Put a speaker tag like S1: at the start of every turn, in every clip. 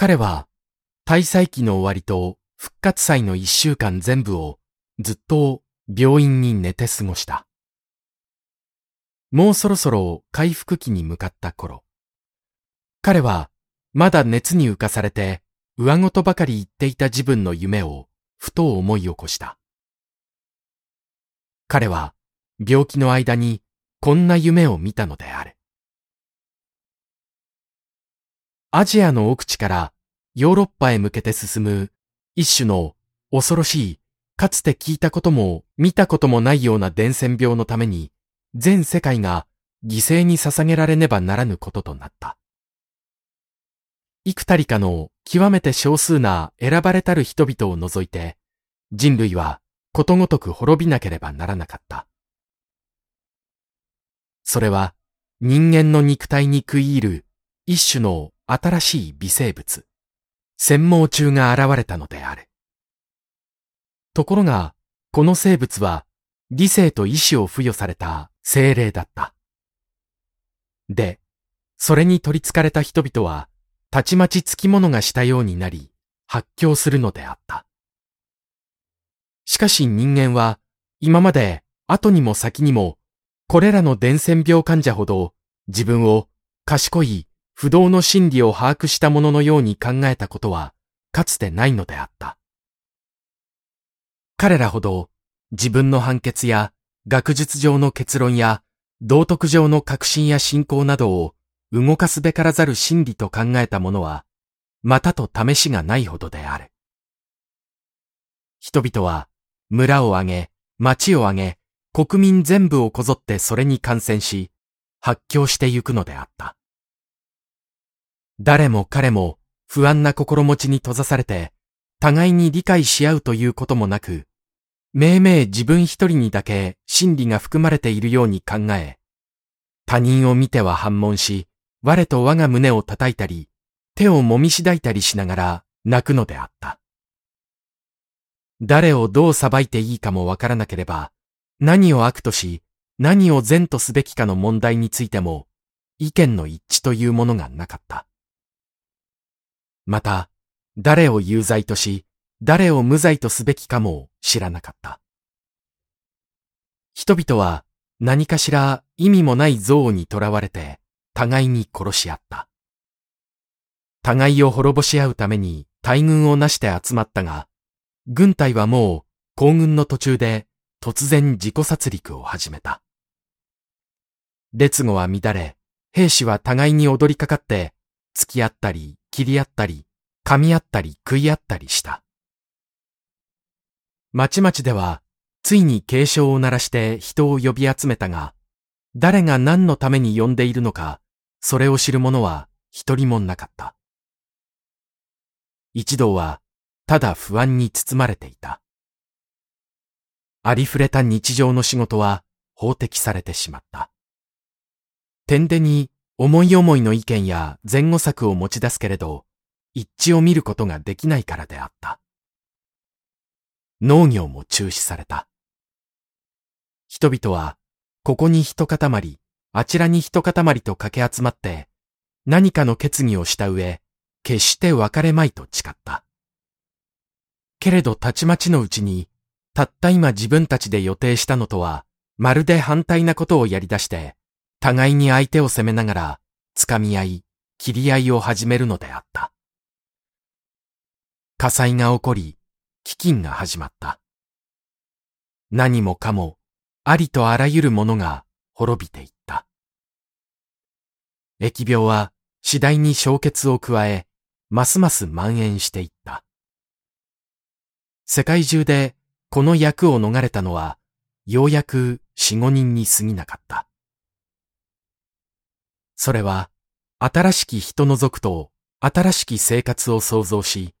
S1: 彼は、大祭期の終わりと復活祭の一週間全部をずっと病院に寝て過ごした。もうそろそろ回復期に向かった頃、彼はまだ熱に浮かされて上ごとばかり言っていた自分の夢をふと思い起こした。彼は病気の間にこんな夢を見たのである。アジアの奥地からヨーロッパへ向けて進む一種の恐ろしい、かつて聞いたことも見たこともないような伝染病のために全世界が犠牲に捧げられねばならぬこととなった。幾たりかの極めて少数な選ばれたる人々を除いて、人類はことごとく滅びなければならなかった。それは人間の肉体に食い入る一種の新しい微生物、専門虫が現れたのである。ところが、この生物は理性と意志を付与された精霊だった。で、それに取り憑かれた人々は、たちまちつきものがしたようになり、発狂するのであった。しかし人間は、今まで後にも先にも、これらの伝染病患者ほど自分を賢い不動の真理を把握したもののように考えたことはかつてないのであった。彼らほど自分の判決や学術上の結論や道徳上の確信や信仰などを動かすべからざる真理と考えたものは、またと試しがないほどである。人々は村を挙げ、町を挙げ、国民全部をこぞってそれに感染し、発狂してゆくのであった。誰も彼も不安な心持ちに閉ざされて、互いに理解し合うということもなく、めいめい自分一人にだけ真理が含まれているように考え、他人を見ては反問し、我と我が胸を叩いたり、手を揉みしだいたりしながら泣くのであった。誰をどう裁いていいかもわからなければ、何を悪とし、何を善とすべきかの問題についても、意見の一致というものがなかった。また、誰を有罪とし、誰を無罪とすべきかも知らなかった。人々は何かしら意味もない憎悪にとらわれて、互いに殺し合った。互いを滅ぼし合うために大軍をなして集まったが、軍隊はもう行軍の途中で突然自己殺戮を始めた。列語は乱れ、兵士は互いに踊りかかって、付き合ったり、切り合ったり、噛み合ったり、食い合ったりした。町々では、ついに警鐘を鳴らして人を呼び集めたが、誰が何のために呼んでいるのか、それを知る者は一人もなかった。一同はただ不安に包まれていた。ありふれた日常の仕事は法的されてしまった。点でに思い思いの意見や前後策を持ち出すけれど、一致を見ることができないからであった。農業も中止された。人々は、ここに一塊、あちらに一塊と駆け集まって、何かの決議をした上、決して別れまいと誓った。けれどたちまちのうちに、たった今自分たちで予定したのとは、まるで反対なことをやり出して、互いに相手を責めながら、掴み合い、切り合いを始めるのであった。火災が起こり、飢饉が始まった。何もかも、ありとあらゆるものが滅びていった。疫病は次第に消血を加え、ますます蔓延していった。世界中でこの役を逃れたのは、ようやく四五人に過ぎなかった。それは、新しき人の族と新しき生活を創造し、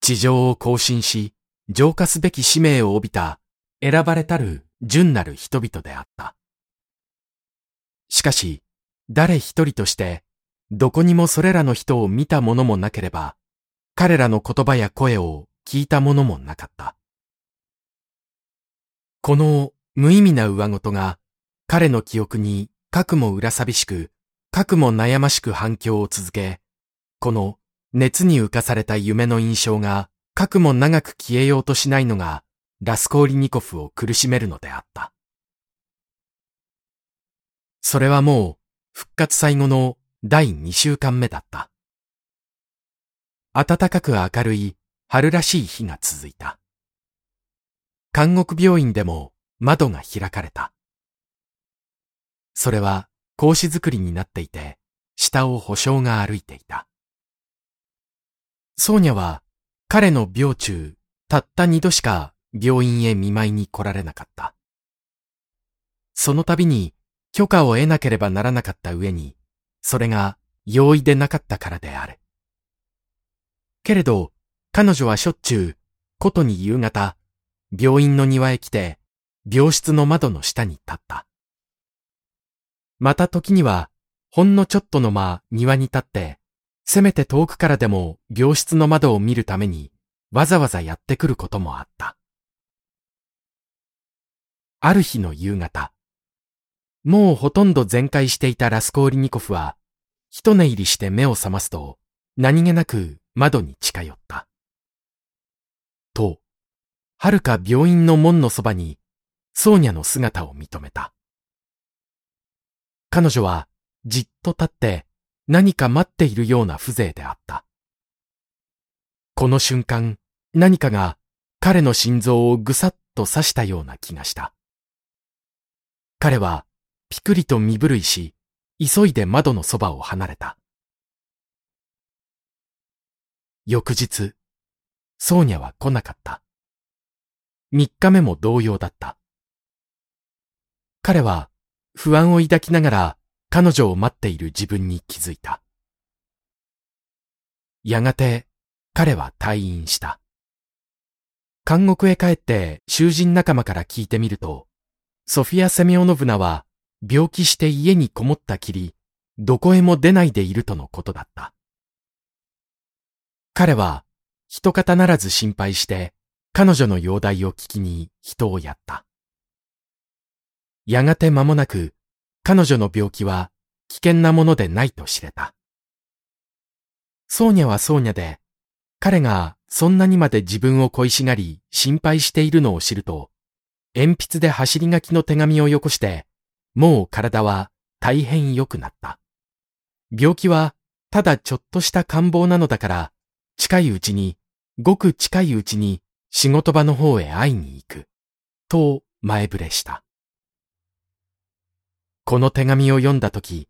S1: 地上を更新し、浄化すべき使命を帯びた選ばれたる純なる人々であった。しかし、誰一人として、どこにもそれらの人を見たものもなければ、彼らの言葉や声を聞いたものもなかった。この無意味な上事が彼の記憶にかくも裏寂しく、かくも悩ましく反響を続け、この熱に浮かされた夢の印象が、かくも長く消えようとしないのが、ラスコーリニコフを苦しめるのであった。それはもう、復活最後の第2週間目だった。暖かく明るい春らしい日が続いた。監獄病院でも窓が開かれた。それは格子作りになっていて、下を保証が歩いていた。ソーニャは彼の病中、たった二度しか病院へ見舞いに来られなかった。その度に許可を得なければならなかった上に、それが容易でなかったからである。けれど、彼女はしょっちゅう、ことに夕方、病院の庭へ来て、病室の窓の下に立った。また時には、ほんのちょっとの間庭に立って、せめて遠くからでも病室の窓を見るために、わざわざやってくることもあった。ある日の夕方、もうほとんど全開していたラスコーリニコフは、一寝入りして目を覚ますと、何気なく窓に近寄った。と、遥か病院の門のそばに、ソーニャの姿を認めた。彼女はじっと立って何か待っているような風情であった。この瞬間、何かが彼の心臓をぐさっと刺したような気がした。彼はピクリと身震いし、急いで窓のそばを離れた。翌日、ソーニャは来なかった。三日目も同様だった。彼は不安を抱きながら彼女を待っている自分に気づいた。やがて彼は退院した。監獄へ帰って囚人仲間から聞いてみると、ソフィア・セミオノブナは病気して家にこもったきり、どこへも出ないでいるとのことだった。彼は、一方ならず心配して、彼女の容体を聞きに人をやった。やがて間もなく、彼女の病気は危険なものでないと知れた。ソーニャはソーニャで、彼がそんなにまで自分を恋しがり心配しているのを知ると、鉛筆で走り書きの手紙をよこして、もう体は大変良くなった。病気はただちょっとした感冒なのだから、近いうちに、ごく近いうちに仕事場の方へ会いに行く、と前触れした。この手紙を読んだとき、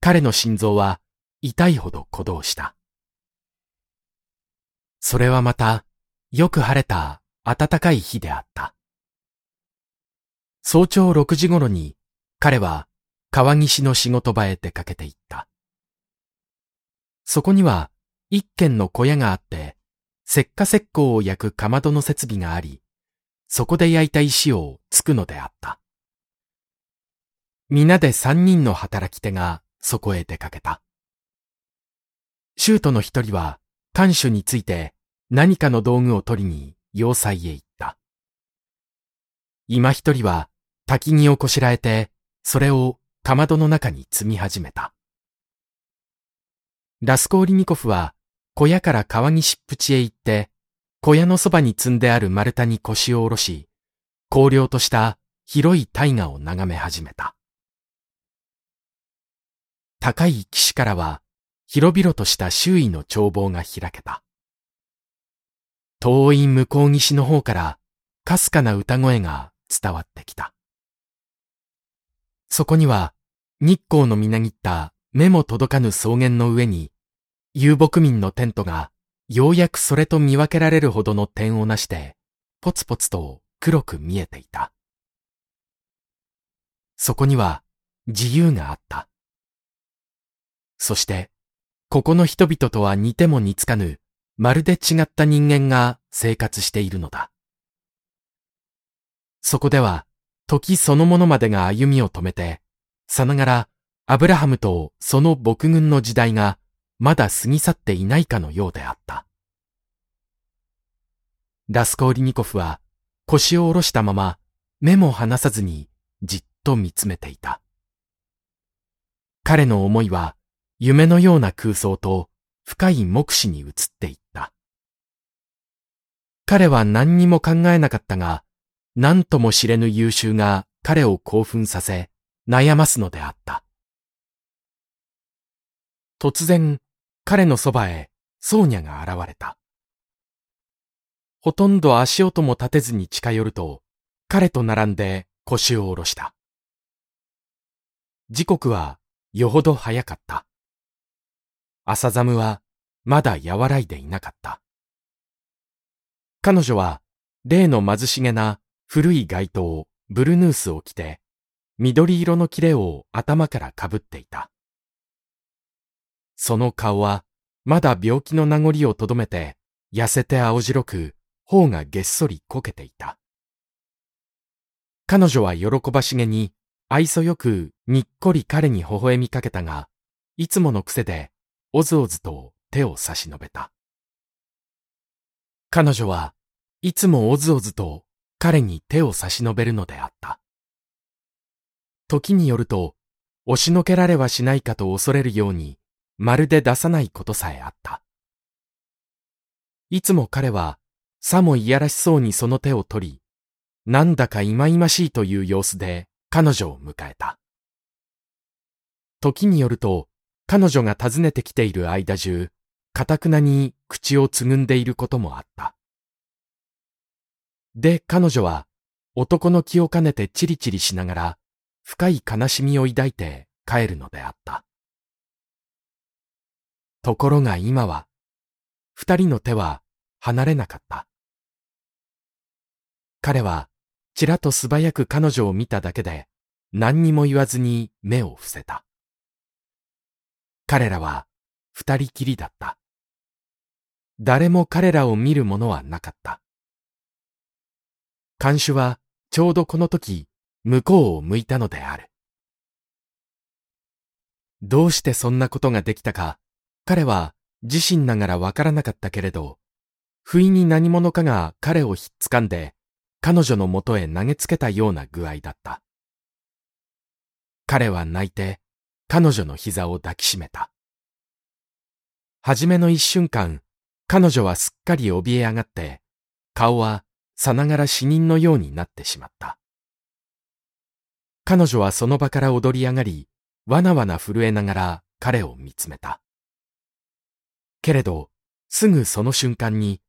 S1: 彼の心臓は痛いほど鼓動した。それはまた、よく晴れた暖かい日であった。早朝6時頃に彼は川岸の仕事場へ出かけて行った。そこには一軒の小屋があって、石化石膏を焼くかまどの設備があり、そこで焼いた石をつくのであった。皆で三人の働き手がそこへ出かけた。シュートの一人は、看守について何かの道具を取りに要塞へ行った。今一人は焚き木をこしらえて、それをかまどの中に積み始めた。ラスコーリニコフは小屋から川岸っぷちへ行って、小屋のそばに積んである丸太に腰を下ろし、荒涼とした広い大河を眺め始めた。高い岸からは、広々とした周囲の眺望が開けた。遠い向こう岸の方から、かすかな歌声が伝わってきた。そこには、日光のみなぎった目も届かぬ草原の上に、遊牧民のテントが、ようやくそれと見分けられるほどの点をなして、ポツポツと黒く見えていた。そこには自由があった。そして、ここの人々とは似ても似つかぬ、まるで違った人間が生活しているのだ。そこでは、時そのものまでが歩みを止めて、さながら、アブラハムとその牧軍の時代がまだ過ぎ去っていないかのようであった。ラスコーリニコフは腰を下ろしたまま目も離さずにじっと見つめていた。彼の思いは夢のような空想と深い目視に移っていった。彼は何にも考えなかったが、何とも知れぬ優秀が彼を興奮させ、悩ますのであった。突然、彼のそばへ、ソーニャが現れた。ほとんど足音も立てずに近寄ると、彼と並んで腰を下ろした。時刻はよほど早かった。朝寒はまだ和らいでいなかった。彼女は例の貧しげな古い街灯、ブルヌースを着て、緑色の切れを頭からかぶっていた。その顔は、まだ病気の名残をとどめて、痩せて青白く、頬がげっそりこけていた。彼女は喜ばしげに、愛想よくにっこり彼に微笑みかけたが、いつもの癖で、おずおずと手を差し伸べた。彼女はいつもおずおずと彼に手を差し伸べるのであった。時によると、押しのけられはしないかと恐れるように、まるで出さないことさえあった。いつも彼は、さもいやらしそうにその手を取り、なんだか忌々しいという様子で彼女を迎えた。時によると、彼女が訪ねてきている間中、かたくなに口をつぐんでいることもあった。で、彼女は、男の気を兼ねてチリチリしながら、深い悲しみを抱いて帰るのであった。ところが今は、二人の手は離れなかった。彼は、ちらっと素早く彼女を見ただけで、何にも言わずに目を伏せた。彼らは二人きりだった。誰も彼らを見るものはなかった。看守はちょうどこの時、向こうを向いたのである。どうしてそんなことができたか、彼は自身ながらわからなかったけれど、不意に何者かが彼をひっつかんで、彼女のもとへ投げつけたような具合だった。彼は泣いて、彼女の膝を抱きしめた。はじめの一瞬間、彼女はすっかり怯え上がって、顔はさながら死人のようになってしまった。彼女はその場から踊り上がり、わなわな震えながら彼を見つめた。けれど、すぐその瞬間に、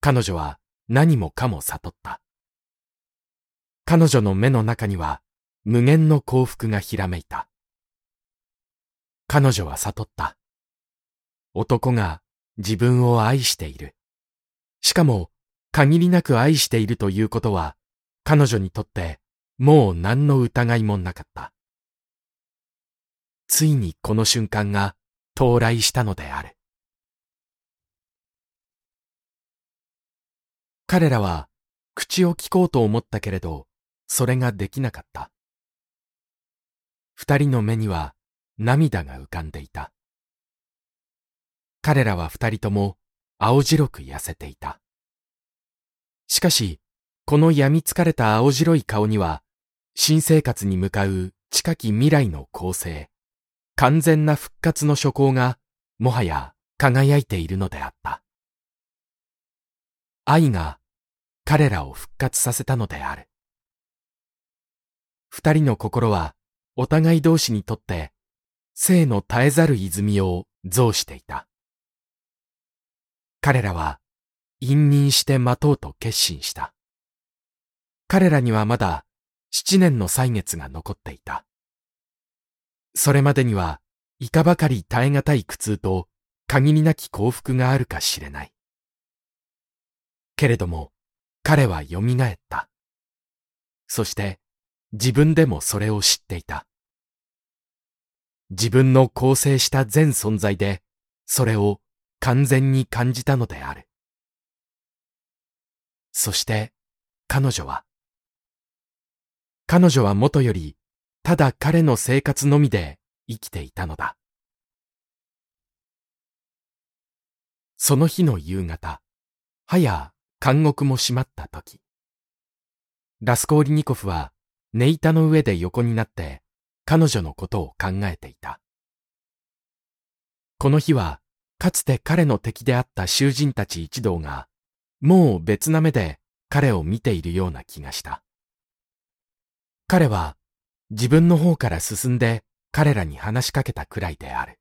S1: 彼女は何もかも悟った。彼女の目の中には無限の幸福がひらめいた。彼女は悟った。男が自分を愛している。しかも、限りなく愛しているということは、彼女にとってもう何の疑いもなかった。ついにこの瞬間が到来したのである。彼らは口を聞こうと思ったけれど、それができなかった。二人の目には涙が浮かんでいた。彼らは二人とも青白く痩せていた。しかし、この病みつかれた青白い顔には、新生活に向かう近き未来の構成、完全な復活の諸行が、もはや輝いているのであった。愛が彼らを復活させたのである。二人の心はお互い同士にとって生の絶えざる泉を増していた。彼らは隠忍して待とうと決心した。彼らにはまだ七年の歳月が残っていた。それまでには、いかばかり耐え難い苦痛と限りなき幸福があるかしれない。けれども、彼は蘇った。そして、自分でもそれを知っていた。自分の構成した全存在で、それを完全に感じたのである。そして、彼女は、彼女は元より、ただ彼の生活のみで生きていたのだ。その日の夕方、はや監獄も閉まった時、ラスコーリニコフは寝板の上で横になって彼女のことを考えていた。この日はかつて彼の敵であった囚人たち一同が、もう別な目で彼を見ているような気がした。彼は自分の方から進んで彼らに話しかけたくらいである。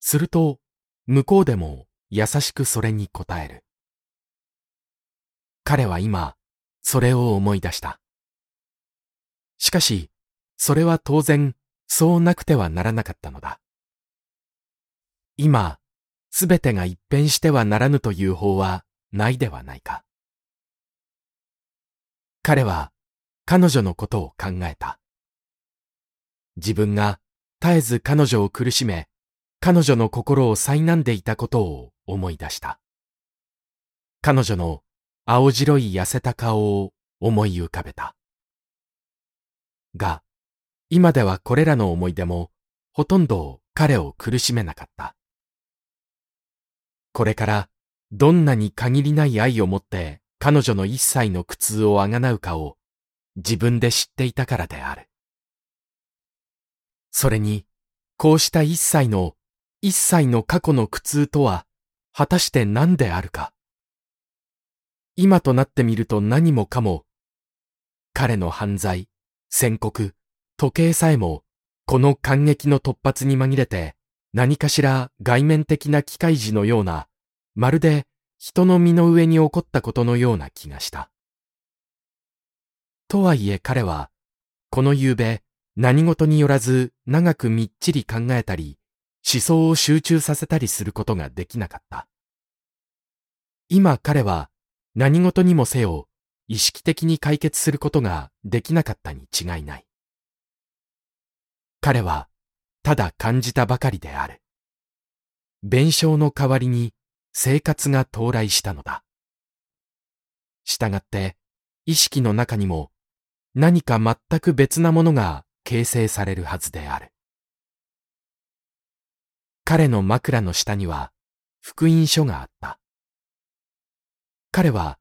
S1: すると、向こうでも優しくそれに答える。彼は今、それを思い出した。しかし、それは当然、そうなくてはならなかったのだ。今、すべてが一変してはならぬという法はないではないか。彼は彼女のことを考えた。自分が絶えず彼女を苦しめ、彼女の心を災難でいたことを思い出した。彼女の青白い痩せた顔を思い浮かべた。が、今ではこれらの思い出もほとんど彼を苦しめなかった。これからどんなに限りない愛を持って彼女の一切の苦痛をあがなうかを自分で知っていたからである。それに、こうした一切の、一切の過去の苦痛とは、果たして何であるか。今となってみると何もかも、彼の犯罪、宣告、時計さえも、この感激の突発に紛れて、何かしら外面的な機械児のような、まるで人の身の上に起こったことのような気がした。とはいえ彼は、この夕べ何事によらず長くみっちり考えたり、思想を集中させたりすることができなかった。今彼は何事にもせよ意識的に解決することができなかったに違いない。彼はただ感じたばかりである。弁償の代わりに生活が到来したのだ。したがって意識の中にも何か全く別なものが形成されるはずである。彼の枕の下には福音書があった。彼は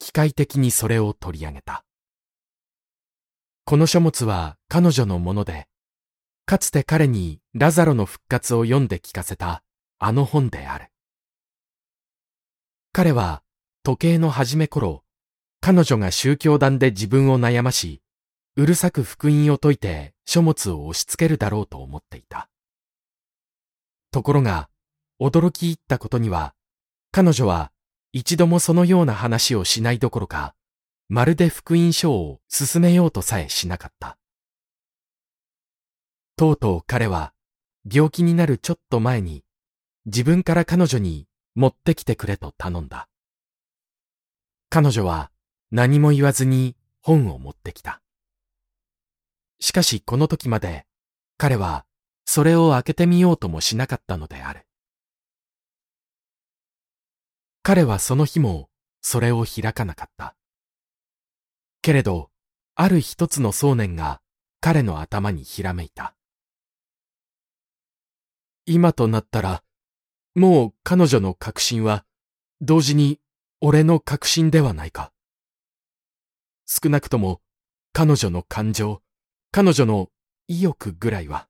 S1: 機械的にそれを取り上げた。この書物は彼女のもので、かつて彼にラザロの復活を読んで聞かせたあの本である。彼は時計の初め頃、彼女が宗教団で自分を悩まし、うるさく福音を解いて書物を押し付けるだろうと思っていた。ところが、驚き入ったことには、彼女は一度もそのような話をしないどころか、まるで福音書を進めようとさえしなかった。とうとう彼は病気になるちょっと前に自分から彼女に持ってきてくれと頼んだ。彼女は何も言わずに本を持ってきた。しかしこの時まで彼はそれを開けてみようともしなかったのである。彼はその日もそれを開かなかった。けれど、ある一つの想念が彼の頭にひらめいた。今となったら、もう彼女の確信は同時に俺の確信ではないか。少なくとも彼女の感情、彼女の意欲ぐらいは。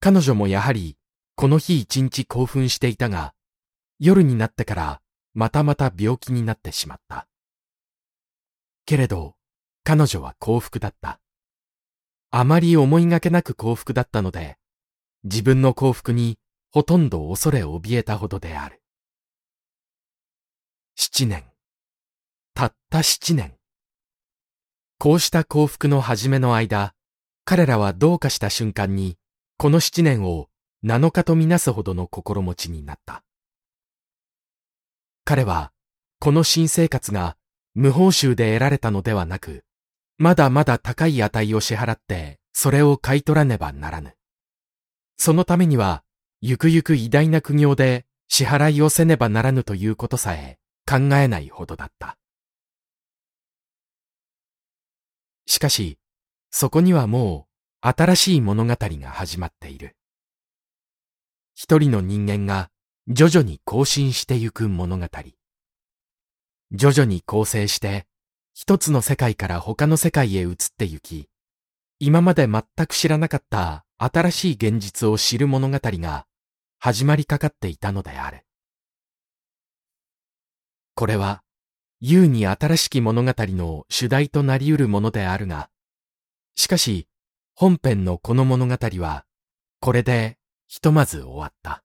S1: 彼女もやはりこの日一日興奮していたが、夜になってからまたまた病気になってしまった。けれど、彼女は幸福だった。あまり思いがけなく幸福だったので、自分の幸福にほとんど恐れ怯えたほどである。七年。たった七年。こうした幸福の始めの間、彼らはどうかした瞬間に、この七年を七日とみなすほどの心持ちになった。彼は、この新生活が無報酬で得られたのではなく、まだまだ高い値を支払って、それを買い取らねばならぬ。そのためには、ゆくゆく偉大な苦行で支払いをせねばならぬということさえ考えないほどだった。しかし、そこにはもう新しい物語が始まっている。一人の人間が徐々に更新してゆく物語。徐々に構成して一つの世界から他の世界へ移ってゆき、今まで全く知らなかった新しい現実を知る物語が始まりかかっていたのである。これは、優に新しき物語の主題となり得るものであるが、しかし、本編のこの物語は、これでひとまず終わった。